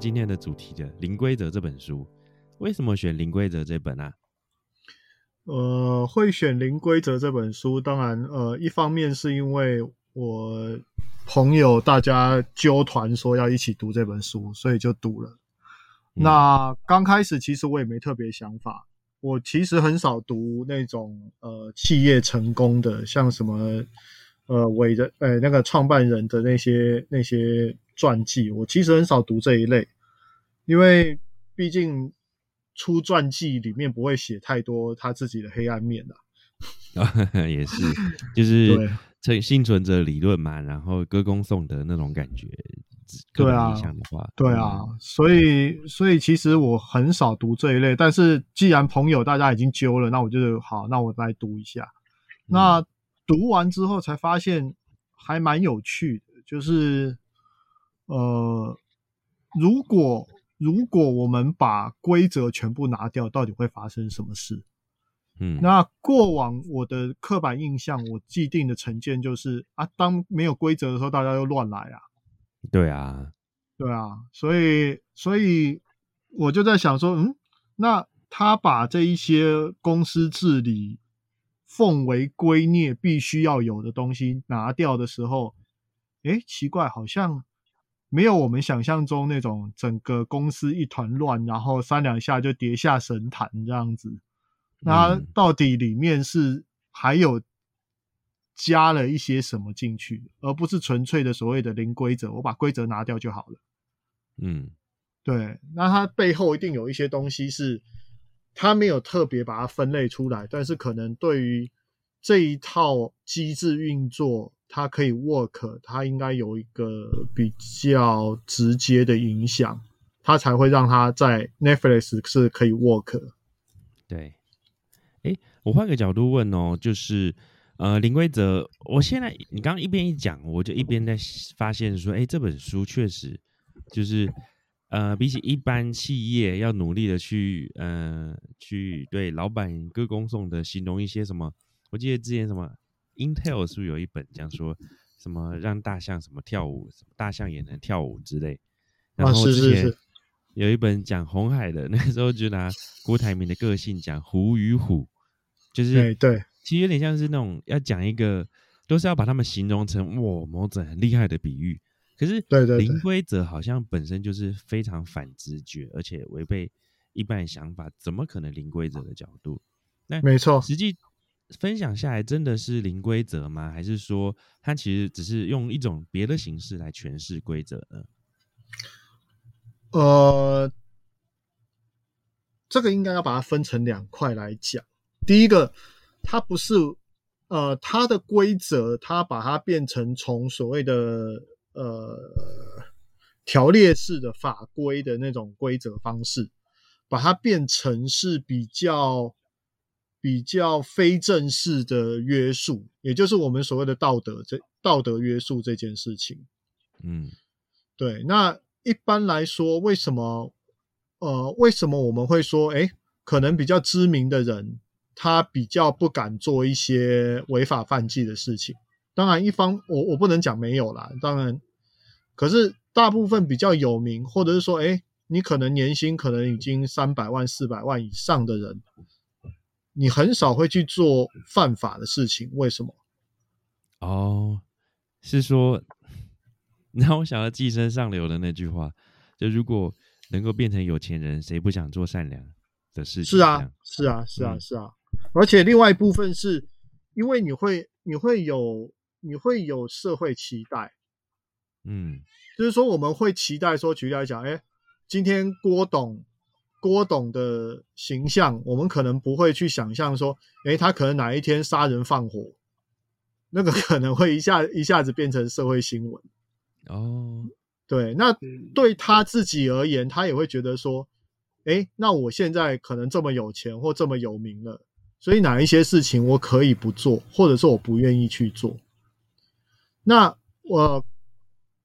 今天的主题的《零规则》这本书。为什么选《零规则》这本啊？呃，会选《零规则》这本书，当然，呃，一方面是因为我朋友大家纠团说要一起读这本书，所以就读了。那刚开始其实我也没特别想法，我其实很少读那种呃企业成功的，像什么呃伟人呃那个创办人的那些那些传记，我其实很少读这一类，因为毕竟。出传记里面不会写太多他自己的黑暗面的，也是，就是这幸存者理论嘛，然后歌功颂德那种感觉，对啊，对啊，所以所以其实我很少读这一类，但是既然朋友大家已经揪了，那我就好，那我来读一下。那读完之后才发现还蛮有趣的，就是呃，如果。如果我们把规则全部拿掉，到底会发生什么事？嗯，那过往我的刻板印象，我既定的成见就是啊，当没有规则的时候，大家又乱来啊。对啊，对啊，所以所以我就在想说，嗯，那他把这一些公司治理奉为圭臬、必须要有的东西拿掉的时候，哎，奇怪，好像。没有我们想象中那种整个公司一团乱，然后三两下就跌下神坛这样子。那到底里面是还有加了一些什么进去，而不是纯粹的所谓的零规则，我把规则拿掉就好了。嗯，对。那它背后一定有一些东西是它没有特别把它分类出来，但是可能对于这一套机制运作。它可以 work，它应该有一个比较直接的影响，它才会让它在 Netflix 是可以 work。对，哎，我换个角度问哦，就是呃，林规则，我现在你刚刚一边一讲，我就一边在发现说，哎，这本书确实就是呃，比起一般企业要努力的去呃去对老板歌功颂德，形容一些什么，我记得之前什么。Intel 是不是有一本讲说什么让大象什么跳舞，什么大象也能跳舞之类？然后之前有一本讲红海的，那时候就拿郭台铭的个性讲虎与虎，就是对，其实有点像是那种要讲一个，都是要把他们形容成哇某种很厉害的比喻。可是对对零规则好像本身就是非常反直觉，而且违背一般想法，怎么可能零规则的角度？那没错，实际。分享下来真的是零规则吗？还是说它其实只是用一种别的形式来诠释规则呢？呃，这个应该要把它分成两块来讲。第一个，它不是呃，它的规则，它把它变成从所谓的呃条列式的法规的那种规则方式，把它变成是比较。比较非正式的约束，也就是我们所谓的道德这道德约束这件事情。嗯，对。那一般来说，为什么呃，为什么我们会说，哎，可能比较知名的人，他比较不敢做一些违法犯纪的事情？当然，一方我我不能讲没有啦，当然，可是大部分比较有名，或者是说，哎，你可能年薪可能已经三百万、四百万以上的人。你很少会去做犯法的事情，为什么？哦，是说，让我想到寄生上流的那句话，就如果能够变成有钱人，谁不想做善良的事情？是啊，是啊，是啊，是啊。而且另外一部分是，因为你会，你会有，你会有社会期待。嗯，就是说，我们会期待说，举例来讲，哎，今天郭董。郭董的形象，我们可能不会去想象说，诶，他可能哪一天杀人放火，那个可能会一下 一下子变成社会新闻。哦，对，那对他自己而言，他也会觉得说，诶，那我现在可能这么有钱或这么有名了，所以哪一些事情我可以不做，或者说我不愿意去做。那我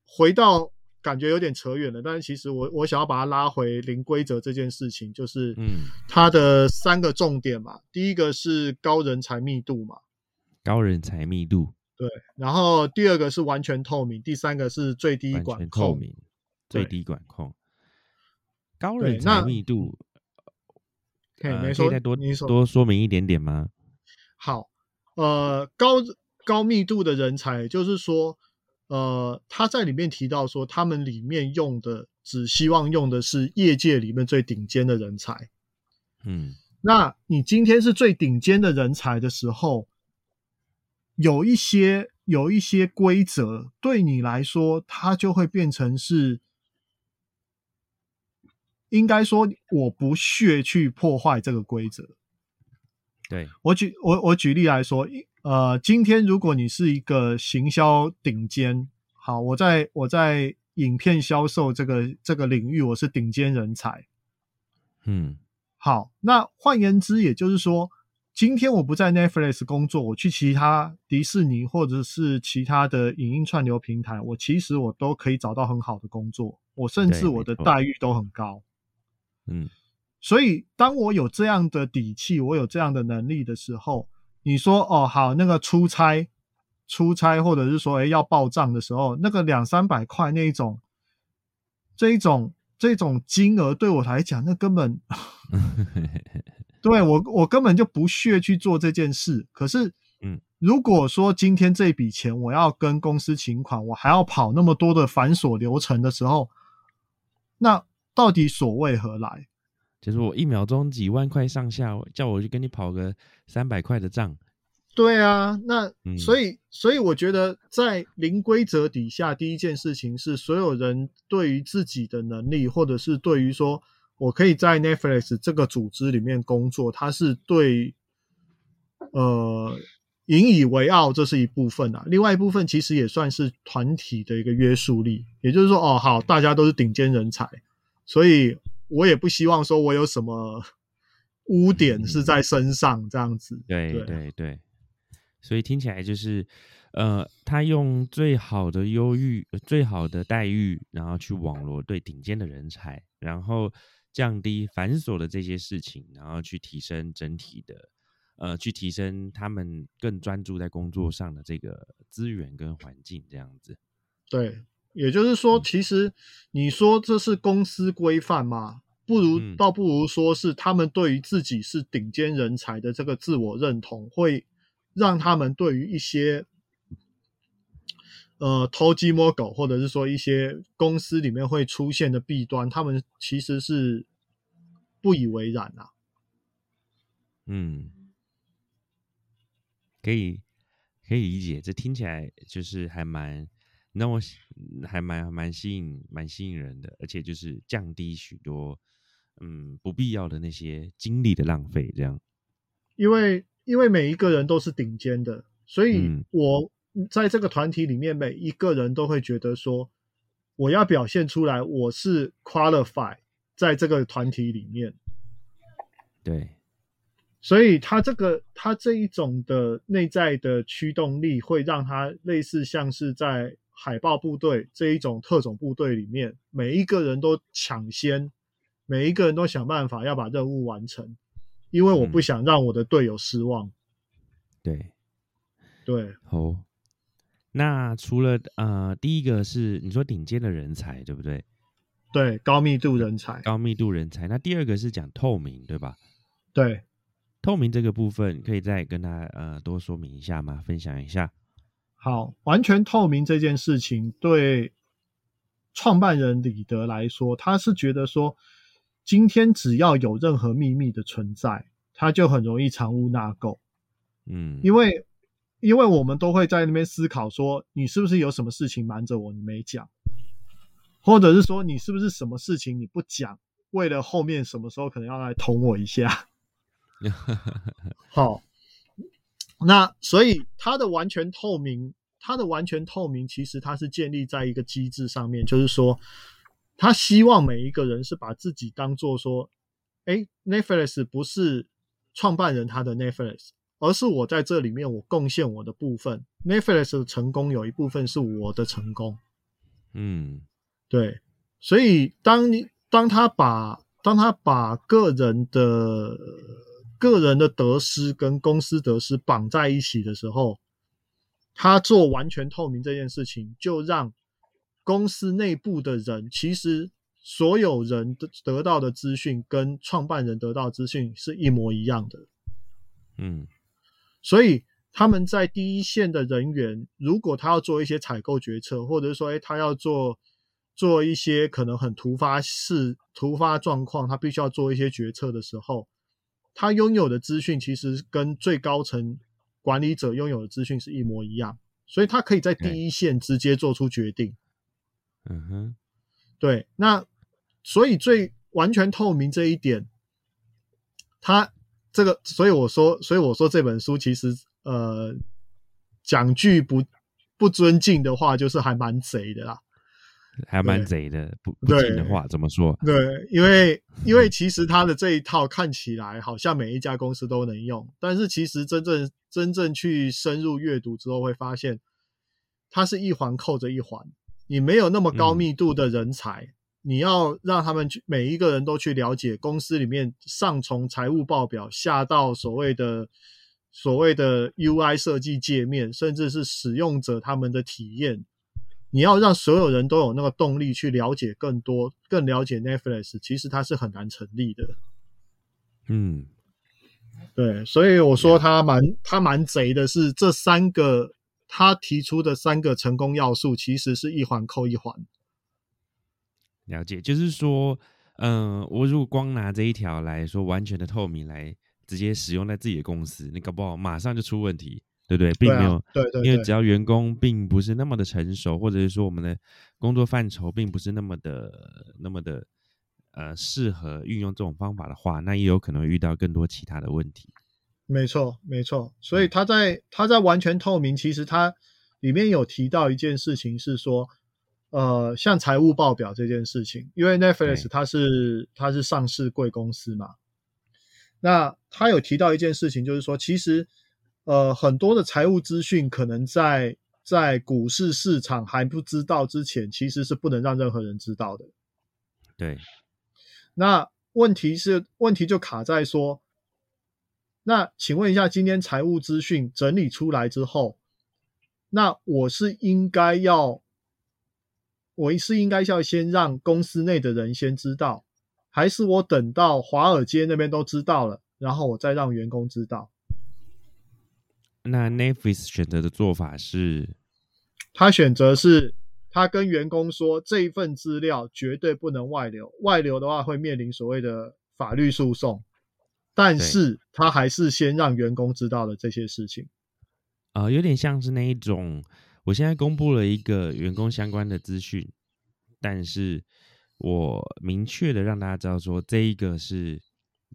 回到。感觉有点扯远了，但是其实我我想要把它拉回零规则这件事情，就是嗯，它的三个重点嘛。第一个是高人才密度嘛，高人才密度对。然后第二个是完全透明，第三个是最低管控，透明最低管控。高人才密度，嘿，呃没以再多多说明一点点吗？好，呃，高高密度的人才，就是说，呃，他在里面提到说，他们里面用的只希望用的是业界里面最顶尖的人才。嗯那你今天是最顶尖的人才的时候，有一些有一些规则对你来说，它就会变成是，应该说我不屑去破坏这个规则。对，我举我我举例来说，呃，今天如果你是一个行销顶尖，好，我在我在影片销售这个这个领域，我是顶尖人才。嗯好，那换言之，也就是说，今天我不在 Netflix 工作，我去其他迪士尼或者是其他的影音串流平台，我其实我都可以找到很好的工作，我甚至我的待遇都很高。嗯所以，当我有这样的底气，我有这样的能力的时候，你说哦好，那个出差、出差，或者是说诶要报账的时候，那个两三百块那一种，这一种这种金额对我来讲，那根本 对我我根本就不屑去做这件事。可是，嗯，如果说今天这笔钱我要跟公司请款，我还要跑那么多的繁琐流程的时候，那到底所为何来？就是我一秒钟几万块上下，叫我去跟你跑个三百块的账，对啊，那嗯所以、所以我觉得在零规则底下，第一件事情是所有人对于自己的能力，或者是对于说我可以在 Netflix 这个组织里面工作，它是对呃引以为傲，这是一部分啊。另外一部分其实也算是团体的一个约束力，也就是说，哦，好，大家都是顶尖人才，所以我也不希望说我有什么污点是在身上这样子。对对对对，所以听起来就是，呃，他用最好的优遇、呃最好的待遇，然后去网罗对顶尖的人才，然后降低繁琐的这些事情，然后去提升整体的，呃，去提升他们更专注在工作上的这个资源跟环境，这样子。对，也就是说，嗯其实你说这是公司规范嘛？不如嗯倒不如说是他们对于自己是顶尖人才的这个自我认同，会让他们对于一些呃偷鸡摸狗，或者是说一些公司里面会出现的弊端，他们其实是不以为然啊。嗯，可以可以理解，这听起来就是还蛮让我还蛮蛮吸引蛮吸引人的，而且就是降低许多嗯不必要的那些精力的浪费，这样。因为因为每一个人都是顶尖的，所以嗯。我在这个团体里面，每一个人都会觉得说，我要表现出来我是 qualify 在这个团体里面，对，所以他这个他这一种的内在的驱动力，会让他类似像是在海豹部队这一种特种部队里面，每一个人都抢先，每一个人都想办法要把任务完成，因为我不嗯想让我的队友失望。对，对，好。那除了呃，第一个是你说顶尖的人才，对不对？对，高密度人才，高密度人才。那第二个是讲透明，对吧？对，透明这个部分可以再跟他呃多说明一下吗？分享一下。好，完全透明这件事情对创办人李德来说，他是觉得说，今天只要有任何秘密的存在，他就很容易藏污纳垢，嗯，因为因为我们都会在那边思考说，你是不是有什么事情瞒着我，你没讲，或者是说你是不是什么事情你不讲，为了后面什么时候可能要来捅我一下。好，那所以它的完全透明，它的完全透明，其实它是建立在一个机制上面，就是说，他希望每一个人是把自己当做说，哎，Netflix 不是创办人他的 Netflix，而是我在这里面我贡献我的部分，Netflix 的成功有一部分是我的成功，嗯。对，所以当你当他把当他把个人的个人的得失跟公司得失绑在一起的时候，他做完全透明这件事情，就让公司内部的人其实所有人得得到的资讯跟创办人得到资讯是一模一样的。嗯所以他们在第一线的人员，如果他要做一些采购决策，或者是说，哎，他要做做一些可能很突发事、突发状况，他必须要做一些决策的时候，他拥有的资讯其实跟最高层管理者拥有的资讯是一模一样，所以他可以在第一线直接做出决定。嗯哼，对，那所以最完全透明这一点，他这个，所以我说，所以我说这本书其实呃，讲句不不尊敬的话，就是还蛮贼的啦。还蛮贼的，不不听的话怎么说？对，因为因为其实他的这一套看起来好像每一家公司都能用，但是其实真正真正去深入阅读之后，会发现它是一环扣着一环。你没有那么高密度的人才，你要让他们去每一个人都去了解公司里面上从财务报表下到所谓的所谓的 UI 设计界面，甚至是使用者他们的体验。你要让所有人都有那个动力去了解更多、更了解 Netflix，其实它是很难成立的。嗯，对，所以我说他蛮他蛮贼的，是这三个他提出的三个成功要素，其实是一环扣一环。了解，就是说，嗯、我如果光拿这一条来说，完全的透明来直接使用在自己的公司，你搞不好马上就出问题，对不对？并没有，对对对因为只要员工并不是那么的成熟，或者是说我们的工作范畴并不是那么的那么的呃适合运用这种方法的话，那也有可能会遇到更多其他的问题。没错，没错。所以他在他在完全透明，其实他里面有提到一件事情是说，呃，像财务报表这件事情，因为 Netflix 它是它是上市贵公司嘛，那他有提到一件事情，就是说，其实呃很多的财务资讯可能在在股市市场还不知道之前，其实是不能让任何人知道的。对，那问题是，问题就卡在说，那请问一下，今天财务资讯整理出来之后，那我是应该要，我是应该要先让公司内的人先知道，还是我等到华尔街那边都知道了，然后我再让员工知道？那 Netflix 选择的做法是，他选择是，他跟员工说这一份资料绝对不能外流，外流的话会面临所谓的法律诉讼。但是他还是先让员工知道了这些事情。呃，有点像是那一种，我现在公布了一个员工相关的资讯，但是我明确的让大家知道说，这一个是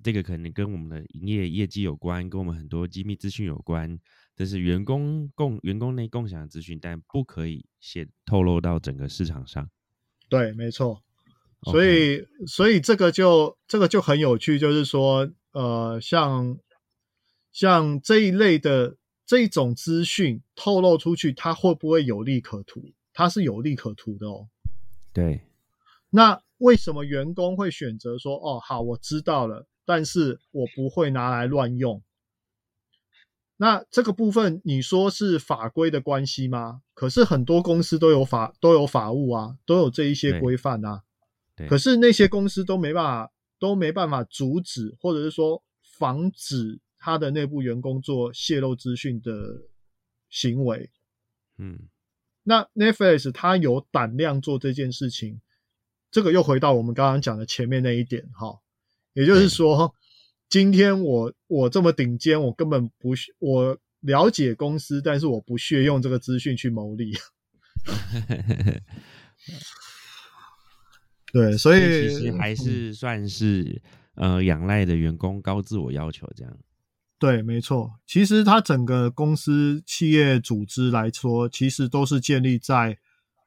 这个可能跟我们的营业业绩有关，跟我们很多机密资讯有关，这是员工共员工内共享的资讯，但不可以先透露到整个市场上。对，没错。所以，所以这个就这个就很有趣，就是说，呃，像像这一类的这一种资讯透露出去，它会不会有利可图？它是有利可图的哦。对，那为什么员工会选择说，哦，好，我知道了，但是我不会拿来乱用？那这个部分你说是法规的关系吗？可是很多公司都有法都有法务啊，都有这一些对规范啊。可是那些公司都没办法都没办法阻止，或者是说防止他的内部员工做泄露资讯的行为。嗯，那 Netflix 他有胆量做这件事情，这个又回到我们刚刚讲的前面那一点哈，也就是说，今天我我这么顶尖，我根本不屑我了解公司，但是我不屑用这个资讯去牟利。对，所以其实还是算是呃仰赖的员工高自我要求这样。对，没错。其实它整个公司企业组织来说，其实都是建立在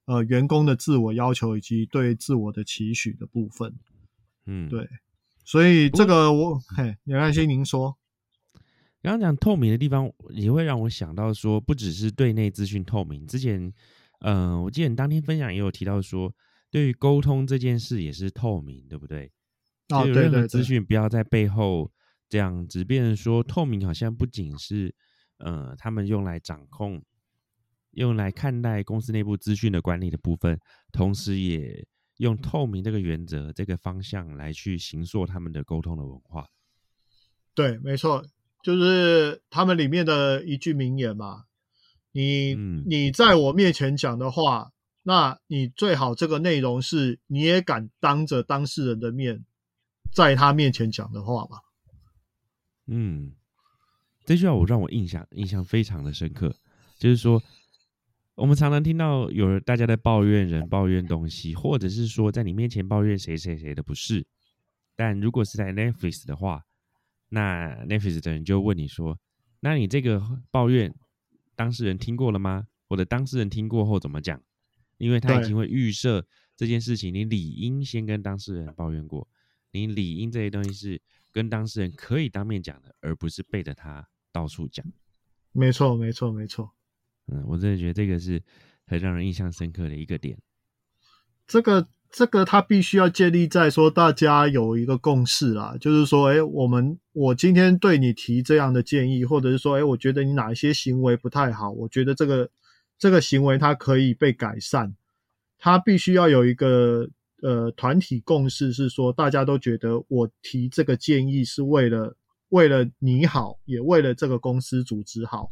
呃员工的自我要求以及对自我的期许的部分。嗯，对所以这个我嘿，梁爱心您说，刚刚讲透明的地方，也会让我想到说，不只是对内资讯透明。之前，呃，我记得你当天分享也有提到说，对于沟通这件事也是透明，对不对？哦，就有任何资对对对，讯不要在背后这样子，变成说透明好像不仅是呃他们用来掌控、用来看待公司内部资讯的管理的部分，同时也用透明这个原则、这个方向来去形塑他们的沟通的文化。对，没错，就是他们里面的一句名言嘛。你你在我面前讲的话，那你最好这个内容是你也敢当着当事人的面，在他面前讲的话吧。嗯，这句话我让我印象印象非常的深刻，就是说。我们常常听到有人大家在抱怨人、抱怨东西，或者是说在你面前抱怨谁谁谁的不是。但如果是在 Netflix 的话，那 Netflix 的人就问你说：“那你这个抱怨当事人听过了吗？或者当事人听过后怎么讲？”因为他已经会预设这件事情，你理应先跟当事人抱怨过，你理应这些东西是跟当事人可以当面讲的，而不是背着他到处讲。没错，没错，没错。嗯，我真的觉得这个是很让人印象深刻的一个点。这个这个，它必须要建立在说大家有一个共识啦，就是说，哎，我们我今天对你提这样的建议，或者是说，哎，我觉得你哪一些行为不太好，我觉得这个这个行为它可以被改善，它必须要有一个呃团体共识，是说大家都觉得我提这个建议是为了为了你好，也为了这个公司组织好。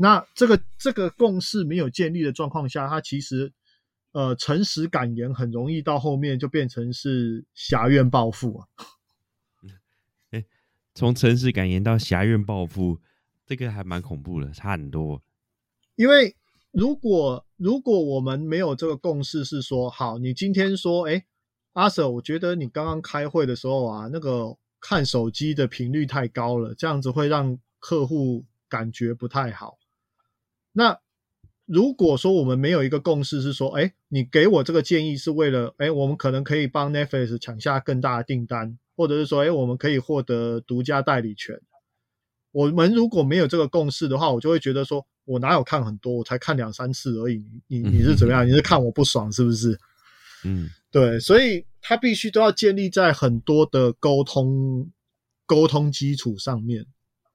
那这个这个共识没有建立的状况下，他其实，呃，诚实感言很容易到后面就变成是狭怨报复啊。哎，从诚实感言到狭怨报复，这个还蛮恐怖的，差很多。因为如果如果我们没有这个共识，是说好，你今天说，哎，阿 Sir，我觉得你刚刚开会的时候啊，那个看手机的频率太高了，这样子会让客户感觉不太好。那如果说我们没有一个共识，是说，哎，你给我这个建议是为了，哎，我们可能可以帮 Netflix 抢下更大的订单，或者是说，哎，我们可以获得独家代理权。我们如果没有这个共识的话，我就会觉得说，我哪有看很多，我才看两三次而已。你你是怎么样？你是看我不爽是不是？嗯，对，所以它必须都要建立在很多的沟通沟通基础上面。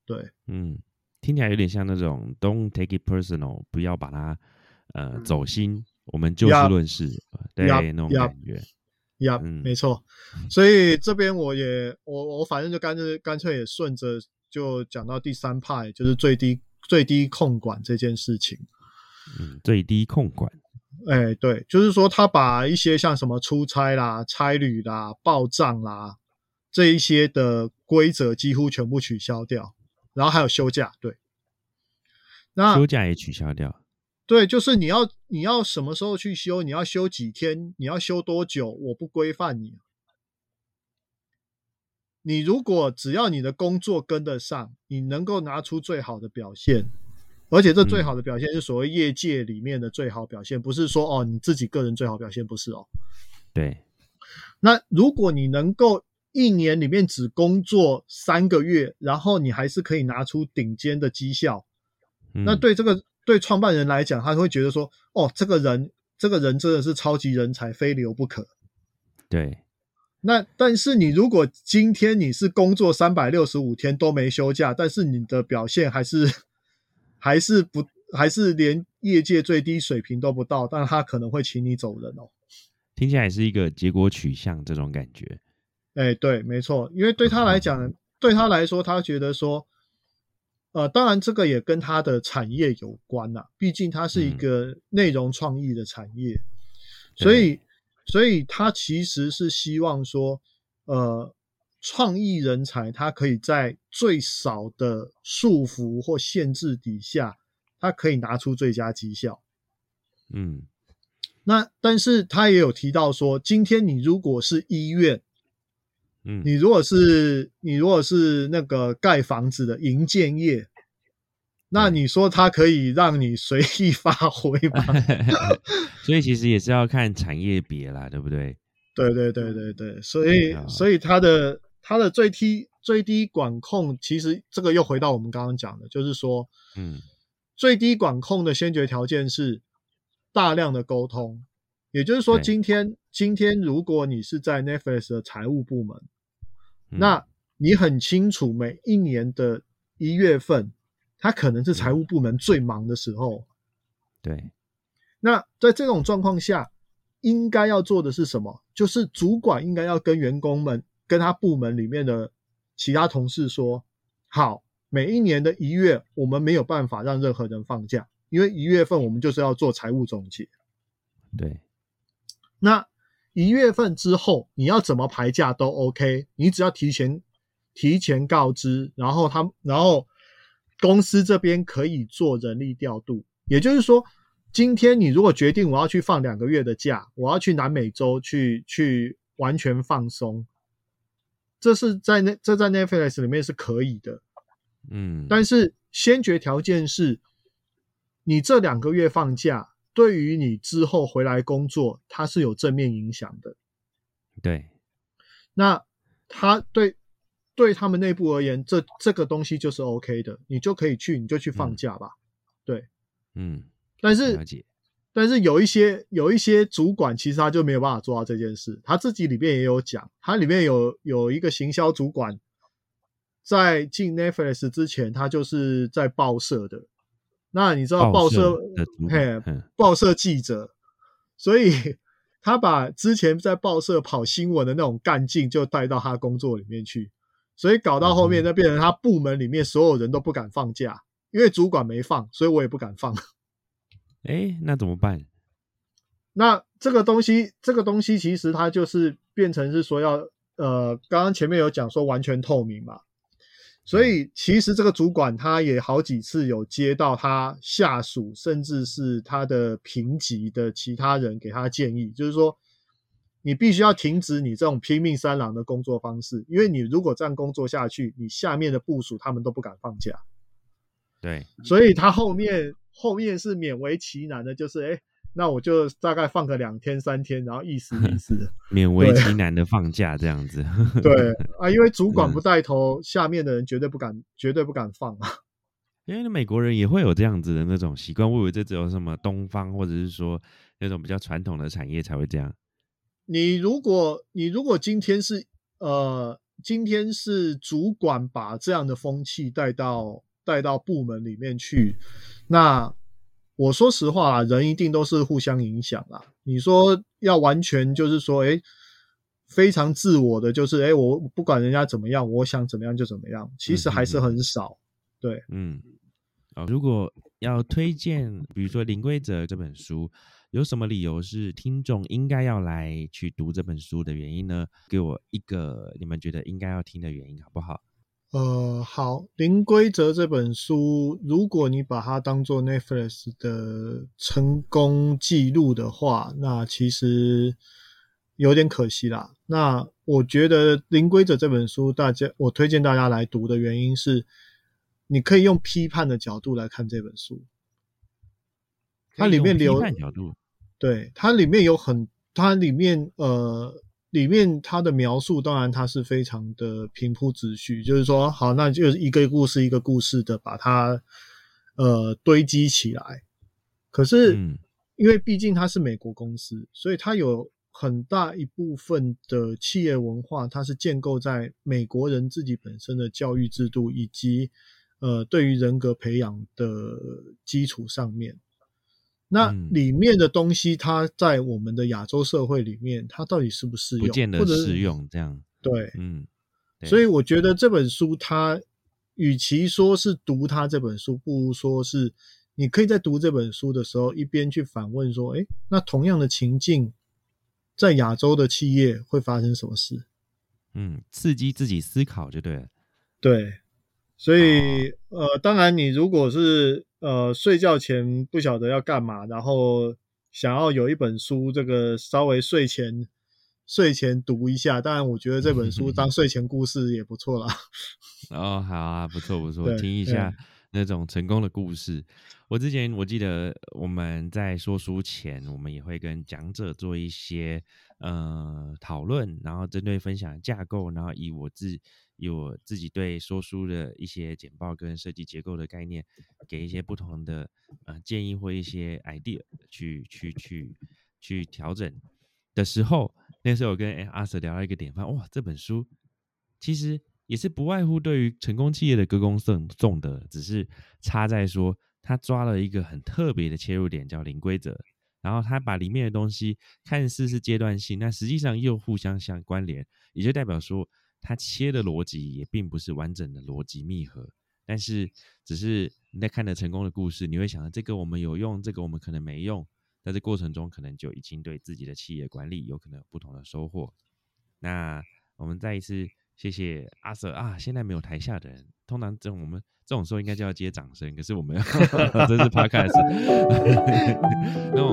对，嗯。听起来有点像那种 "Don't take it personal"，不要把它呃走心，我们就事论事，对那种感觉。呀，没错。所以这边我也我我反正就干脆干脆也顺着就讲到第三派，就是最低最低控管这件事情。嗯，最低控管。哎，对，就是说他把一些像什么出差啦、差旅啦、报账啦这一些的规则几乎全部取消掉。然后还有休假，对，那休假也取消掉，对，就是你要你要什么时候去休，你要休几天，你要休多久，我不规范你。你如果只要你的工作跟得上，你能够拿出最好的表现，而且这最好的表现是所谓业界里面的最好表现，不是说哦你自己个人最好表现，不是哦。对，那如果你能够。一年里面只工作三个月，然后你还是可以拿出顶尖的绩效，那对这个对创办人来讲，他会觉得说：“哦，这个人，这个人真的是超级人才，非留不可。”对。那但是你如果今天你是工作三百六十五天都没休假，但是你的表现还是还是不还是连业界最低水平都不到，但他可能会请你走人哦。听起来是一个结果取向这种感觉。哎，对，没错，因为对他来讲，对他来说，他觉得说，呃，当然这个也跟他的产业有关呐，毕竟它是一个内容创意的产业，所以，所以他其实是希望说，呃，创意人才他可以在最少的束缚或限制底下，他可以拿出最佳绩效。嗯，那但是他也有提到说，今天你如果是医院。嗯，你如果是你如果是那个盖房子的营建业，那你说它可以让你随意发挥吗？所以其实也是要看产业别啦，对不对？对对对对对，所以所以它的它的最低最低管控，其实这个又回到我们刚刚讲的，就是说，嗯，最低管控的先决条件是大量的沟通，也就是说，今天今天如果你是在 Netflix 的财务部门。那你很清楚，每一年的一月份，它可能是财务部门最忙的时候。对。那在这种状况下，应该要做的是什么？就是主管应该要跟员工们、跟他部门里面的其他同事说：好，每一年的一月，我们没有办法让任何人放假，因为一月份我们就是要做财务总结。对，那一月份之后你要怎么排假都 OK，你只要提前提前告知，然后他然后公司这边可以做人力调度，也就是说。今天你如果决定我要去放两个月的假，我要去南美洲去去完全放松，这是在那这在 Netflix 里面是可以的，嗯，但是先决条件是，你这两个月放假对于你之后回来工作，它是有正面影响的。对，那他对对他们内部而言，这这个东西就是 OK 的，你就可以去，你就去放假吧。对，嗯。但是，但是有一些有一些主管，其实他就没有办法做到这件事。他自己里面也有讲，他里面有有一个行销主管，在进 Netflix 之前，他就是在报社的。那你知道报社嘿，报社记者，所以 他把之前在报社跑新闻的那种干劲，就带到他工作里面去。所以搞到后面，那变成他部门里面所有人都不敢放假，因为主管没放，所以我也不敢放。哎，那怎么办？那这个东西，这个东西其实它就是变成是说要，呃，刚刚前面有讲说完全透明嘛，所以其实这个主管他也好几次有接到他下属，甚至是他的评级的其他人给他建议，就是说你必须要停止你这种拼命三郎的工作方式，因为你如果这样工作下去，你下面的部署他们都不敢放假。对，所以他后面。后面是勉为其难的，就是哎，那我就大概放个两天三天，然后意思意思，勉为其难的放假这样子。对 啊，因为主管不带头，下面的人绝对不敢，绝对不敢放啊。因为美国人也会有这样子的那种习惯，我以为这只有什么东方或者是说那种比较传统的产业才会这样。你如果你如果今天是呃，今天是主管把这样的风气带到。带到部门里面去，那我说实话啊，人一定都是互相影响啊。你说要完全就是说，哎，非常自我的，就是哎，我不管人家怎么样，我想怎么样就怎么样，其实还是很少。对，嗯，哦，如果要推荐，比如说《零规则》这本书，有什么理由是听众应该要来去读这本书的原因呢？给我一个你们觉得应该要听的原因，好不好？呃，好，《零规则》这本书，如果你把它当做 Netflix 的成功记录的话，那其实有点可惜啦。那我觉得《零规则》这本书，大家我推荐大家来读的原因是，你可以用批判的角度来看这本书，它里面留对，它里面有很，它里面呃。里面它的描述，当然它是非常的平铺直叙，就是说，好，那就是一个故事一个故事的把它呃堆积起来。可是，因为毕竟它是美国公司，所以它有很大一部分的企业文化，它是建构在美国人自己本身的教育制度以及呃对于人格培养的基础上面。那里面的东西，它在我们的亚洲社会里面，它到底适不适用？不见得适用。这样对，嗯。所以我觉得这本书，它与其说是读它这本书，不如说是你可以在读这本书的时候，一边去反问说：，哎，那同样的情境，在亚洲的企业会发生什么事？嗯，刺激自己思考就对了。对，所以呃，当然你如果是。呃，睡觉前不晓得要干嘛，然后想要有一本书，这个稍微睡前睡前读一下。当然，我觉得这本书当 睡前故事也不错啦。哦，好啊，不错不 错，听一下那种成功的故事。我之前我记得我们在说书前，我们也会跟讲者做一些呃讨论，然后针对分享架构，然后以我自。以我自己对说书的一些简报跟设计结构的概念，给一些不同的呃建议或一些 idea 去去去去调整。的时候，那时候我跟阿 Sir 聊了一个点，发哇，这本书其实也是不外乎对于成功企业的歌功颂颂的，只是差在说他抓了一个很特别的切入点，叫零规则。然后他把里面的东西看似是阶段性，那实际上又互相相关联，也就代表说他切的逻辑也并不是完整的逻辑密合，但是只是你在看的成功的故事，你会想到这个我们有用，这个我们可能没用，在这过程中可能就已经对自己的企业管理有可能有不同的收获。那我们再一次谢谢阿 Sir 啊，现在没有台下的人，通常这种我们这种时候应该就要接掌声，可是我们 这是 Podcast，那